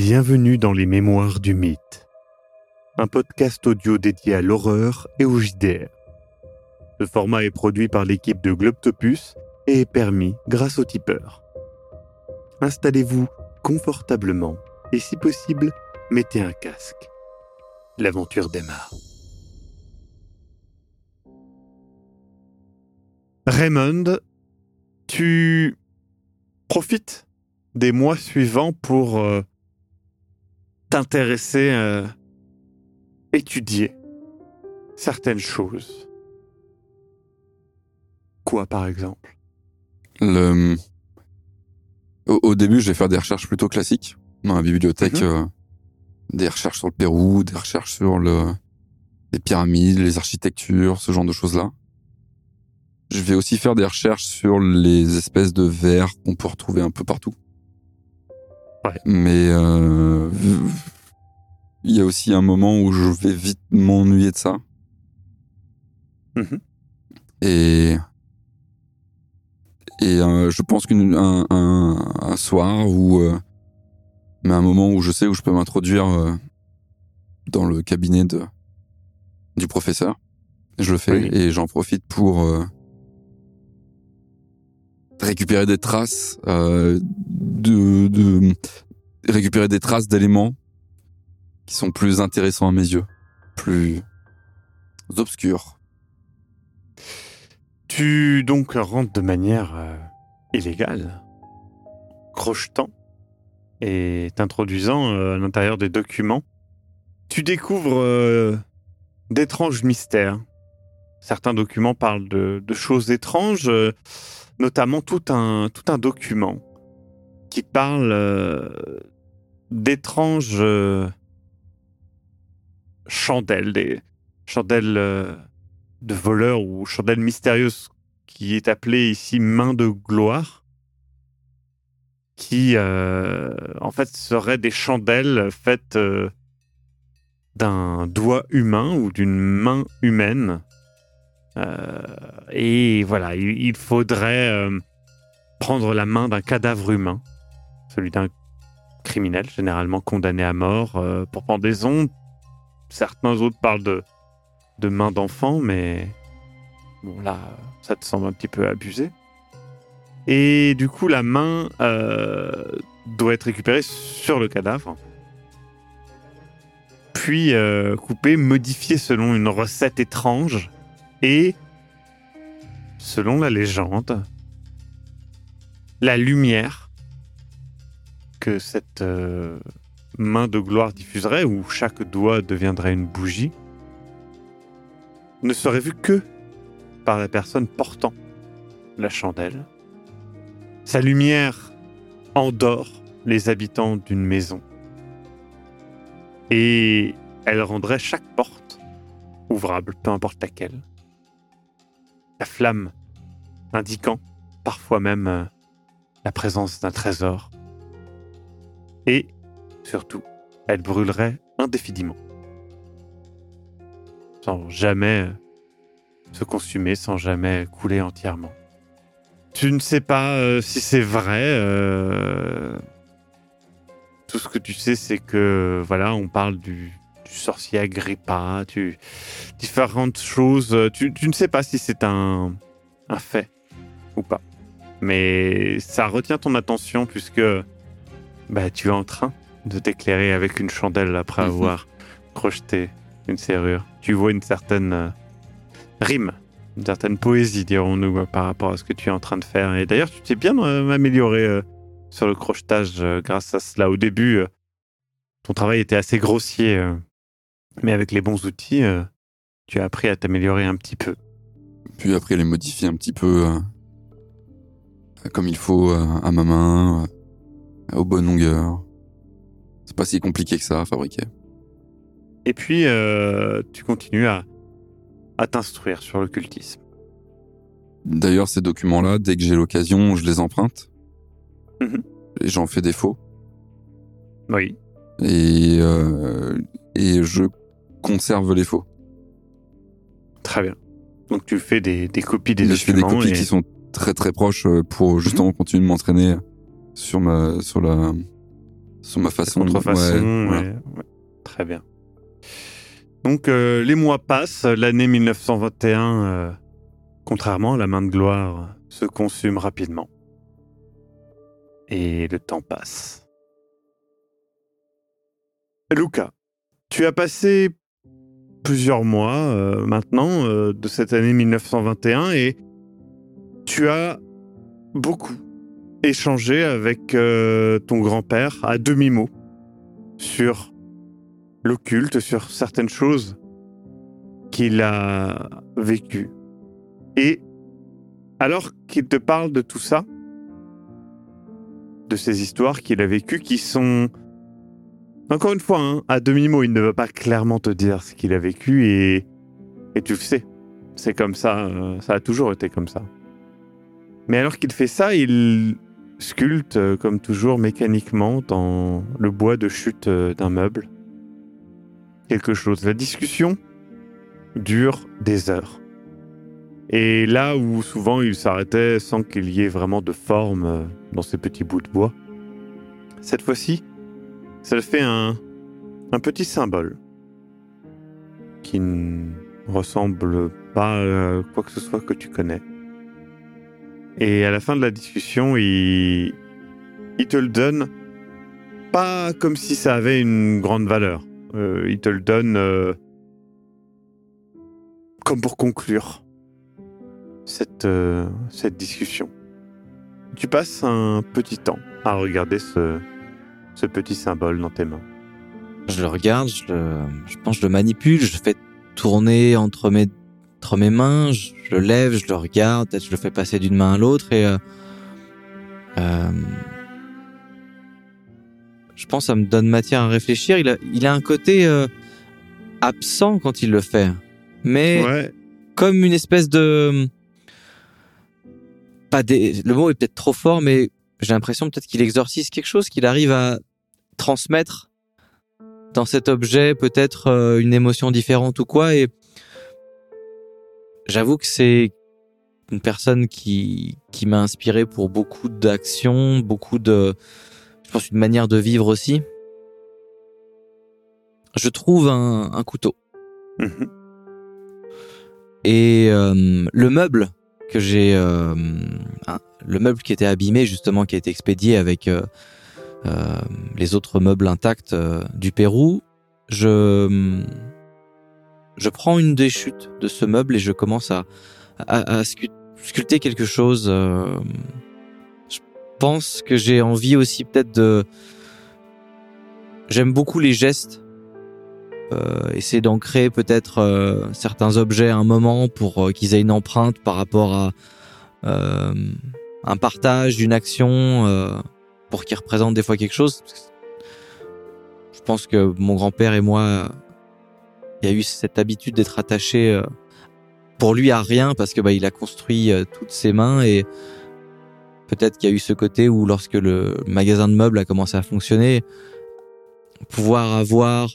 Bienvenue dans les Mémoires du Mythe, un podcast audio dédié à l'horreur et au JDR. Ce format est produit par l'équipe de Globtopus et est permis grâce au tipeur. Installez-vous confortablement et si possible, mettez un casque. L'aventure démarre. Raymond, tu profites des mois suivants pour euh, t'intéresser, euh, étudier certaines choses. Quoi, par exemple? Le... Au, au début, je vais faire des recherches plutôt classiques dans la bibliothèque. Mhm. euh, des recherches sur le Pérou, des recherches sur le... les pyramides, les architectures, ce genre de choses-là. Je vais aussi faire des recherches sur les espèces de vers qu'on peut retrouver un peu partout. Ouais. Mais euh, il y a aussi un moment où je vais vite m'ennuyer de ça. Mhm. Et et euh, je pense qu'un un, un, un soir ou euh, mais un moment où je sais où je peux m'introduire euh, dans le cabinet de du professeur, je le fais Oui. et j'en profite pour euh, récupérer des traces euh, de, de récupérer des traces d'éléments qui sont plus intéressants à mes yeux, plus obscurs. Tu donc rentres de manière euh, illégale, crochetant et t'introduisant euh, à l'intérieur des documents. Tu découvres euh, d'étranges mystères. Certains documents parlent de, de choses étranges, notamment tout un, document qui parle euh, d'étranges euh, chandelles, des chandelles euh, de voleurs ou chandelle mystérieuse qui est appelée ici main de gloire, qui en fait seraient des chandelles faites d'un doigt humain ou d'une main humaine. Euh, et voilà, il, faudrait euh, prendre la main d'un cadavre humain, celui d'un criminel généralement condamné à mort euh, pour pendaison. Certains autres parlent de main d'enfant, mais bon là, ça te semble un petit peu abusé. Et du coup, la main doit être récupérée sur le cadavre, puis coupée, modifiée selon une recette étrange, et selon la légende, la lumière que cette euh, main de gloire diffuserait, où chaque doigt deviendrait une bougie, ne serait vu que par la personne portant la chandelle. Sa lumière endort les habitants d'une maison. Et elle rendrait chaque porte ouvrable, peu importe laquelle. La flamme indiquant parfois même euh, la présence d'un trésor. Et surtout, elle brûlerait indéfiniment sans jamais euh, se consumer, sans jamais couler entièrement. Tu ne sais pas euh, si c'est vrai. Tout ce que tu sais, c'est que voilà, on parle du, du sorcier Agrippa, tu différentes choses. euh, Tu, tu ne sais pas si c'est un, un fait ou pas, mais ça retient ton attention puisque bah, tu es en train de t'éclairer avec une chandelle après Mhm. avoir crocheté une serrure. Tu vois une certaine euh, rime, une certaine poésie, dirons-nous, euh, par rapport à ce que tu es en train de faire. Et d'ailleurs, tu t'es bien euh, amélioré euh, sur le crochetage grâce à cela. Au début, ton travail était assez grossier, mais avec les bons outils, euh, tu as appris à t'améliorer un petit peu. Puis après, les modifier un petit peu euh, comme il faut euh, à ma main, aux bonnes longueurs. C'est pas si compliqué que ça à fabriquer. Et puis, tu continues à, à t'instruire sur l'occultisme. D'ailleurs, ces documents-là, dès que j'ai l'occasion, je les emprunte. Mhm. Et j'en fais défaut. Oui. Et, euh, et je conserve les faux. Très bien. Donc tu fais des, des copies des Et je fais des documents copies et- qui sont très très proches euh, pour justement continuer de m'entraîner sur ma sur la sur ma façon de contrefaçon. ouais, voilà. ouais, ouais. Très bien. Donc euh, les mois passent, l'année 1921, euh, contrairement à la main de gloire, se consume rapidement. Et le temps passe. Luca, tu as passé plusieurs mois euh, maintenant euh, de cette année 1921 et tu as beaucoup échangé avec euh, ton grand-père à demi-mot sur l'occulte, sur certaines choses qu'il a vécues. Et alors qu'il te parle de tout ça, de ces histoires qu'il a vécues qui sont... Encore une fois, hein, à demi-mot, il ne veut pas clairement te dire ce qu'il a vécu et, et tu le sais. C'est comme ça, euh, ça a toujours été comme ça. Mais alors qu'il fait ça, il sculpte, euh, comme toujours, mécaniquement dans le bois de chute euh, d'un meuble. Quelque chose. La discussion dure des heures. Et là où souvent il s'arrêtait sans qu'il y ait vraiment de forme dans ces petits bouts de bois, cette fois-ci, ça fait un, un petit symbole qui ne ressemble pas à quoi que ce soit que tu connais. Et à la fin de la discussion, il, il te le donne pas comme si ça avait une grande valeur. Euh, il te le donne euh, comme pour conclure cette, euh, cette discussion. Tu passes un petit temps à regarder ce, ce petit symbole dans tes mains. Je le regarde, je, le, je pense, je le manipule, je le fais tourner entre mes, entre mes mains, je le lève, je le regarde, peut-être je le fais passer d'une main à l'autre et euh, euh, je pense que ça me donne matière à réfléchir. Il a, il a un côté euh, absent quand il le fait, mais Ouais, comme une espèce de pas des... le mot est peut-être trop fort mais j'ai l'impression peut-être qu'il exorcise quelque chose qu'il arrive à transmettre dans cet objet peut-être euh, une émotion différente ou quoi. Et j'avoue que c'est une personne qui qui m'a inspiré pour beaucoup d'actions beaucoup de je pense une manière de vivre aussi. Je trouve un, un couteau. Mhm. et euh, le meuble que j'ai, euh, le meuble qui était abîmé justement, qui a été expédié avec euh, les autres meubles intacts euh, du Pérou, je je prends une des chutes de ce meuble et je commence à à, à scu- sculpter quelque chose. euh, je pense que j'ai envie aussi peut-être de. J'aime beaucoup les gestes euh, essayer d'ancrer peut-être euh, certains objets à un moment pour euh, qu'ils aient une empreinte par rapport à euh, un partage d'une action euh, pour qu'ils représentent des fois quelque chose. Je pense que mon grand-père et moi, il y a eu cette habitude d'être attaché euh, pour lui à rien parce que bah, il a construit euh, toutes ses mains et peut-être qu'il y a eu ce côté où lorsque le magasin de meubles a commencé à fonctionner, pouvoir avoir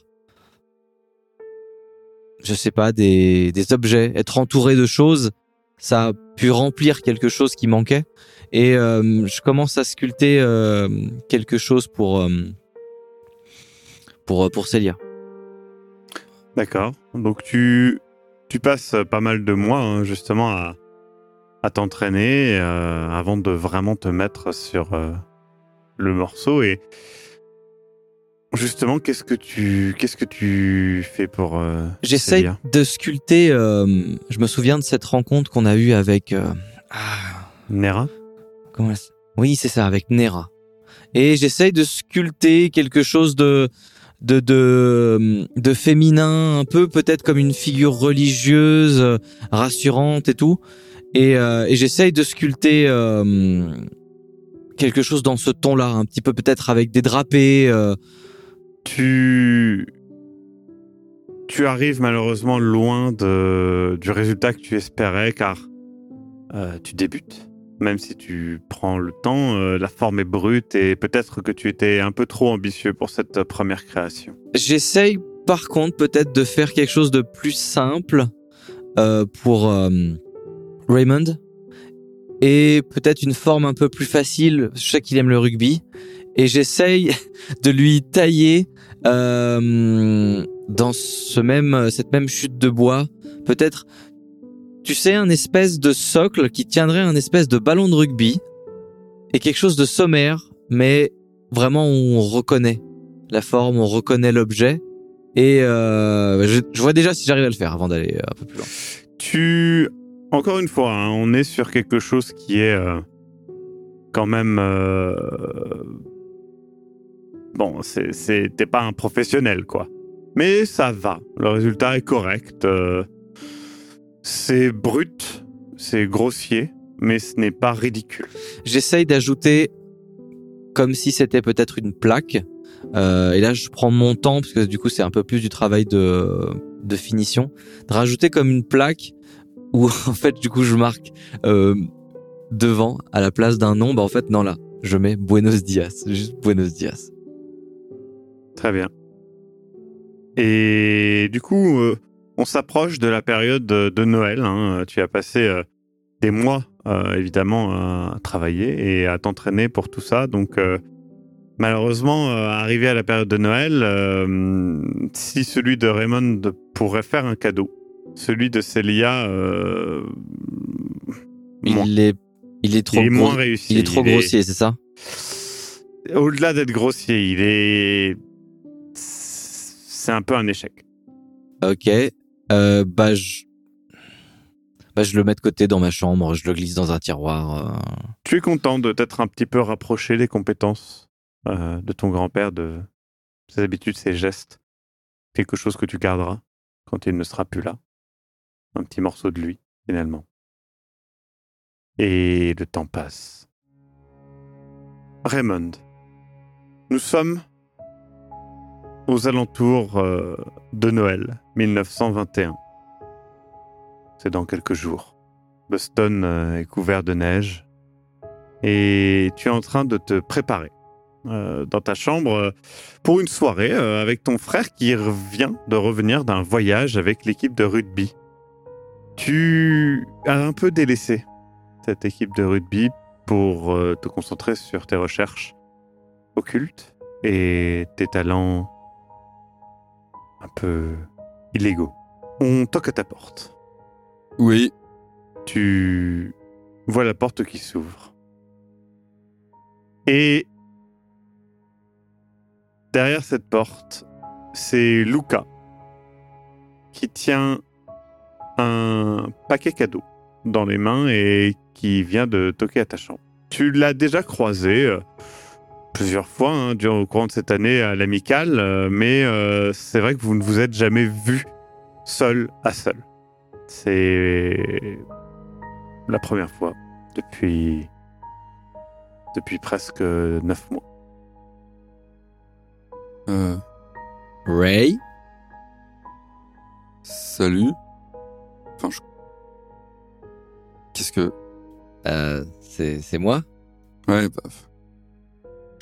je sais pas, des, des objets, être entouré de choses, ça a pu remplir quelque chose qui manquait. Et euh, je commence à sculpter euh, quelque chose pour euh, pour pour Célia. D'accord. Donc tu, tu passes pas mal de mois hein, justement à, à t'entraîner euh, avant de vraiment te mettre sur euh, le morceau. Et justement, qu'est-ce que tu, qu'est-ce que tu fais pour euh, J'essaye de sculpter. je me souviens de cette rencontre qu'on a eue avec. ah, Nera? Oui, c'est ça, avec Nera. Et j'essaye de sculpter quelque chose de de de, féminin, un peu peut-être comme une figure religieuse, euh, rassurante et tout. Et, euh, j'essaye de sculpter euh, quelque chose dans ce ton-là, un petit peu peut-être avec des drapés. tu tu arrives malheureusement loin de, du résultat que tu espérais car tu débutes. Même si tu prends le temps, euh, la forme est brute et peut-être que tu étais un peu trop ambitieux pour cette première création. J'essaye par contre peut-être de faire quelque chose de plus simple euh, pour euh, Raymond et peut-être une forme un peu plus facile. Je sais qu'il aime le rugby et j'essaye de lui tailler dans ce même, cette même chute de bois, peut-être, tu sais, un espèce de socle qui tiendrait un espèce de ballon de rugby et quelque chose de sommaire, mais vraiment on reconnaît la forme, on reconnaît l'objet. Et euh, je, vois déjà si j'arrive à le faire avant d'aller un peu plus loin. Tu, encore une fois, hein, on est sur quelque chose qui est euh, quand même. euh, Bon, c'est- c'est- t'es pas un professionnel, quoi. Mais ça va. Le résultat est correct. euh, C'est brut, c'est grossier, mais ce n'est pas ridicule. J'essaye d'ajouter comme si c'était peut-être une plaque. Euh, et là, je prends mon temps parce que du coup, c'est un peu plus du travail de, de finition. De rajouter comme une plaque où en fait, du coup, je marque euh, devant à la place d'un nom. Bah en fait, non là, je mets Buenos Dias, juste Buenos Dias. Très bien. Et du coup, euh, on s'approche de la période de, Noël. hein. Tu as passé euh, des mois, euh, évidemment, à travailler et à t'entraîner pour tout ça. Donc, euh, malheureusement, euh, arrivé à la période de Noël, euh, si celui de Raymond pourrait faire un cadeau, celui de Célia, euh, moins. Il est, il est trop, Il est gros- moins réussi. il est trop grossier, c'est ça? Au-delà d'être grossier, il est. C'est un peu un échec. Ok. Euh, bah je, bah je le mets de côté dans ma chambre, je le glisse dans un tiroir. euh. Tu es content de t'être un petit peu rapproché des compétences euh, de ton grand-père, de ses habitudes, ses gestes? Quelque chose que tu garderas quand il ne sera plus là? Un petit morceau de lui, finalement? Et le temps passe. Raymond, nous sommes aux alentours euh, de Noël 1921. C'est dans quelques jours. Boston euh, est couvert de neige et tu es en train de te préparer euh, dans ta chambre pour une soirée avec ton frère qui vient de revenir d'un voyage avec l'équipe de rugby. Tu as un peu délaissé cette équipe de rugby pour te concentrer sur tes recherches occultes et tes talents un peu illégaux. On toque à ta porte. Oui. Tu vois la porte qui s'ouvre. Et derrière cette porte, c'est Luca qui tient un paquet cadeau dans les mains et qui vient de toquer à ta chambre. Tu l'as déjà croisé euh, plusieurs fois hein, durant au courant de cette année à l'amicale, euh, mais euh, c'est vrai que vous ne vous êtes jamais vu seul à seul. C'est la première fois depuis depuis presque neuf mois. Euh, Ray? Salut? Enfin, je... Qu'est-ce que... euh, c'est c'est moi? Ouais, bah...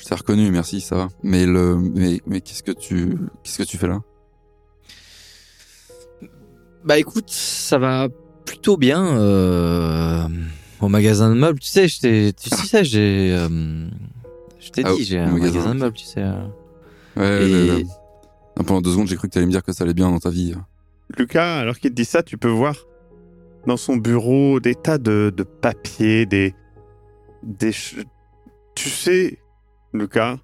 Je t'ai reconnu, merci, ça va. Mais le... Mais, mais qu'est-ce que tu... Qu'est-ce que tu fais là? Bah écoute, ça va plutôt bien euh, au magasin de meubles. Tu sais, je t'ai- tu sais, j'ai, euh, je t'ai Ah, dit, j'ai un magasin, magasin de meubles, tu sais. euh. Ouais, Et- ouais, ouais. Non, pendant deux secondes, j'ai cru que t'allais me dire que ça allait bien dans ta vie. Lucas, alors qu'il te dit ça, tu peux voir dans son bureau des tas de, de papiers, des des tu sais, Lucas,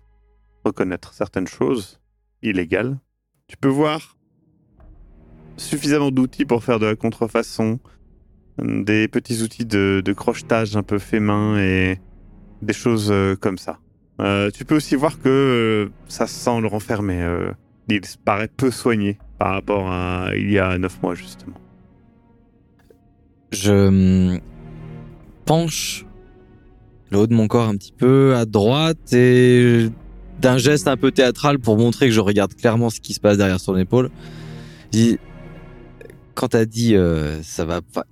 reconnaître certaines choses illégales. Tu peux voir suffisamment d'outils pour faire de la contrefaçon, des petits outils de, de crochetage un peu fait main et des choses euh, comme ça. Euh, tu peux aussi voir que euh, ça sent le renfermé. euh, il paraît peu soigné par rapport à il y a neuf mois justement. Je hum, penche le haut de mon corps un petit peu à droite et d'un geste un peu théâtral pour montrer que je regarde clairement ce qui se passe derrière son épaule. Je dis, quand t'as dit euh, ça va pas,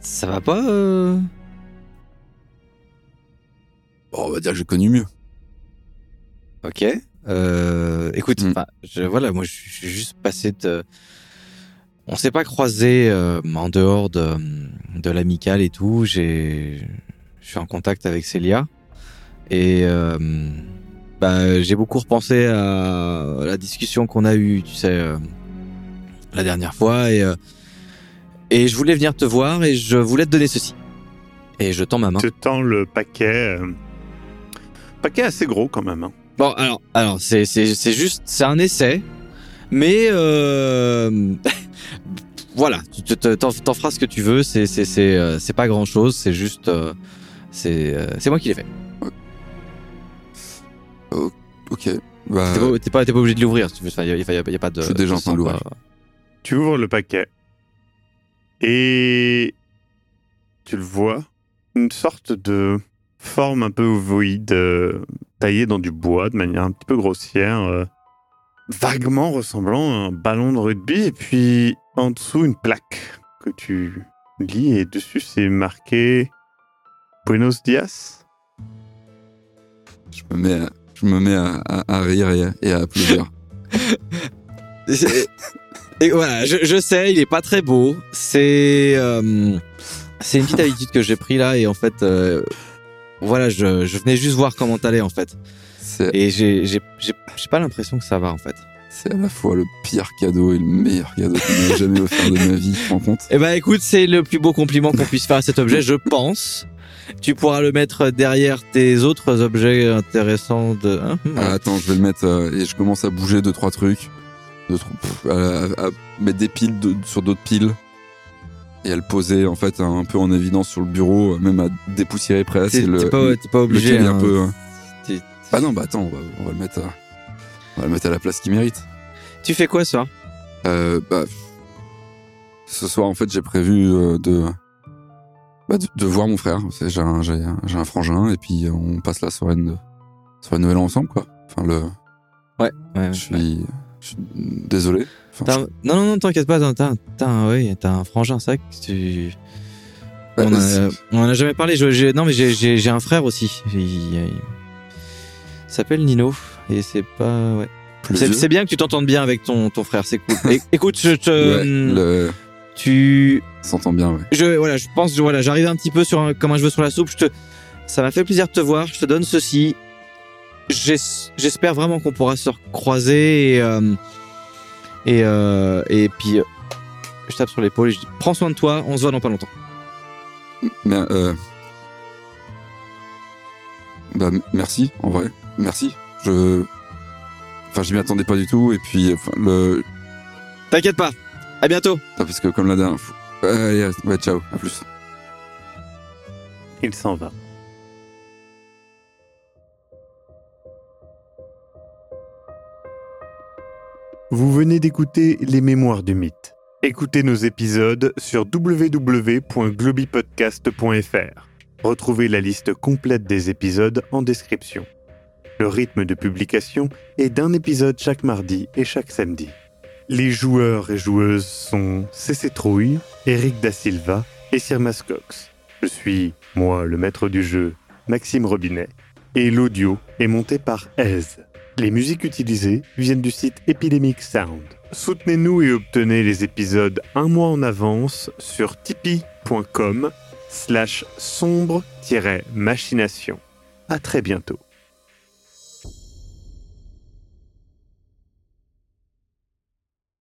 ça va pas. euh? Bon, on va dire que j'ai connu mieux. Ok. Euh, écoute, Mm. je, voilà, moi, je je suis juste passé de. On s'est pas croisé euh, en dehors de, de l'amicale et tout. J'ai, je suis en contact avec Célia et euh, bah, j'ai beaucoup repensé à la discussion qu'on a eue, tu sais, euh, la dernière fois, et, euh, et je voulais venir te voir et je voulais te donner ceci. Et je tends ma main. te tends le paquet. euh, Paquet assez gros quand même. hein. Bon, alors, alors c'est, c'est, c'est juste, c'est un essai, mais euh, voilà, t'en, feras ce que tu veux. C'est, c'est, c'est, euh, c'est pas grand chose. C'est juste, euh, c'est, euh, c'est moi qui l'ai fait. Ok. Bah, T'es, pas, t'es pas, obligé de l'ouvrir. veux. Enfin, y a, y a- y a pas de. Je suis déjà en train de l'ouvrir. Tu ouvres le paquet et tu le vois, une sorte de forme un peu ovoïde, euh, taillée dans du bois de manière un petit peu grossière, euh, vaguement ressemblant à un ballon de rugby, et puis en dessous une plaque que tu lis et dessus c'est marqué Buenos Dias. je me mets à, je me mets à, à- à rire et, à- et à applaudir. Et voilà, je, je sais, il est pas très beau. C'est euh, c'est une petite habitude que j'ai pris là et en fait, euh, voilà, je, je venais juste voir comment t'allais en fait. Et j'ai j'ai j'ai j'ai pas l'impression que ça va en fait. c'est à la fois le pire cadeau et le meilleur cadeau que j'ai jamais offert de ma vie, tu te rends compte Eh ben écoute, c'est le plus beau compliment qu'on puisse faire à cet objet, je pense. Tu pourras le mettre derrière tes autres objets intéressants de. hein, Ah, Attends, je vais le mettre euh, et je commence à bouger deux trois trucs, deux, trois- pff, à, à- à mettre des piles de- sur d'autres piles et à le poser en fait un peu en évidence sur le bureau, même à dépoussiérer presque. T'es pas, pas le obligé. caler un hein. peu. hein. T'es- Ah non, bah attends, on va, on va le mettre, à, on va le mettre à la place qu'il mérite. Tu fais quoi ça? Euh, bah, ce soir, en fait, j'ai prévu euh, de, bah, de, de voir mon frère. J'ai un, j'ai un, frangin et puis euh, on passe la soirée de, soirée de Noël ensemble, quoi. Enfin, le, Ouais. ouais, je suis, je suis désolé. Enfin, Non, non, non, t'inquiète pas, t'as, un, oui, un frangin, c'est que tu... Bah, on, a, on en a jamais parlé, je- non mais j'ai, un frère aussi, il, s'appelle Nino, et c'est pas... Ouais. C'est, bien que tu t'entendes bien avec ton, ton frère, c'est cool. Écoute, je te... Ouais, le, Tu... s'entend bien, ouais. Je, voilà, je pense, je- voilà, j'arrive un petit peu sur un, comme un cheveu sur la soupe, je te... Ça m'a fait plaisir de te voir, je te donne ceci. J'es- J'espère vraiment qu'on pourra se recroiser et... euh, et, euh, et puis... euh, Je tape sur l'épaule et je dis, prends soin de toi, on se voit dans pas longtemps. Mais, euh, bah, merci, en vrai. Merci. Je, enfin, je m'y attendais pas du tout et puis, enfin, le, T'inquiète pas. À bientôt. Parce que comme la dernière fois. Allez, ouais, ciao, à plus. Il s'en va. Vous venez d'écouter Les Mémoires du Mythe. Écoutez nos épisodes sur www.globipodcast.fr. Retrouvez la liste complète des épisodes en description. Le rythme de publication est d'un épisode chaque mardi et chaque samedi. Les joueurs et joueuses sont CC Trouille, Eric Da Silva et Sirmas Cox. Je suis, moi, le maître du jeu, Maxime Robinet, et l'audio est monté par Aise. Les musiques utilisées viennent du site Epidemic Sound. Soutenez-nous et obtenez les épisodes un mois en avance sur tipeee.com slash sombre-machination. À très bientôt.